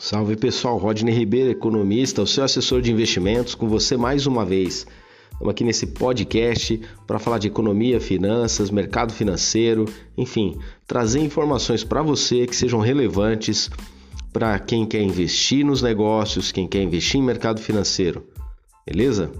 Salve pessoal, Rodney Ribeiro, economista, o seu assessor de investimentos, com você mais uma vez. Estamos aqui nesse podcast para falar de economia, finanças, mercado financeiro, enfim, trazer informações para você que sejam relevantes para quem quer investir nos negócios, quem quer investir em mercado financeiro. Beleza?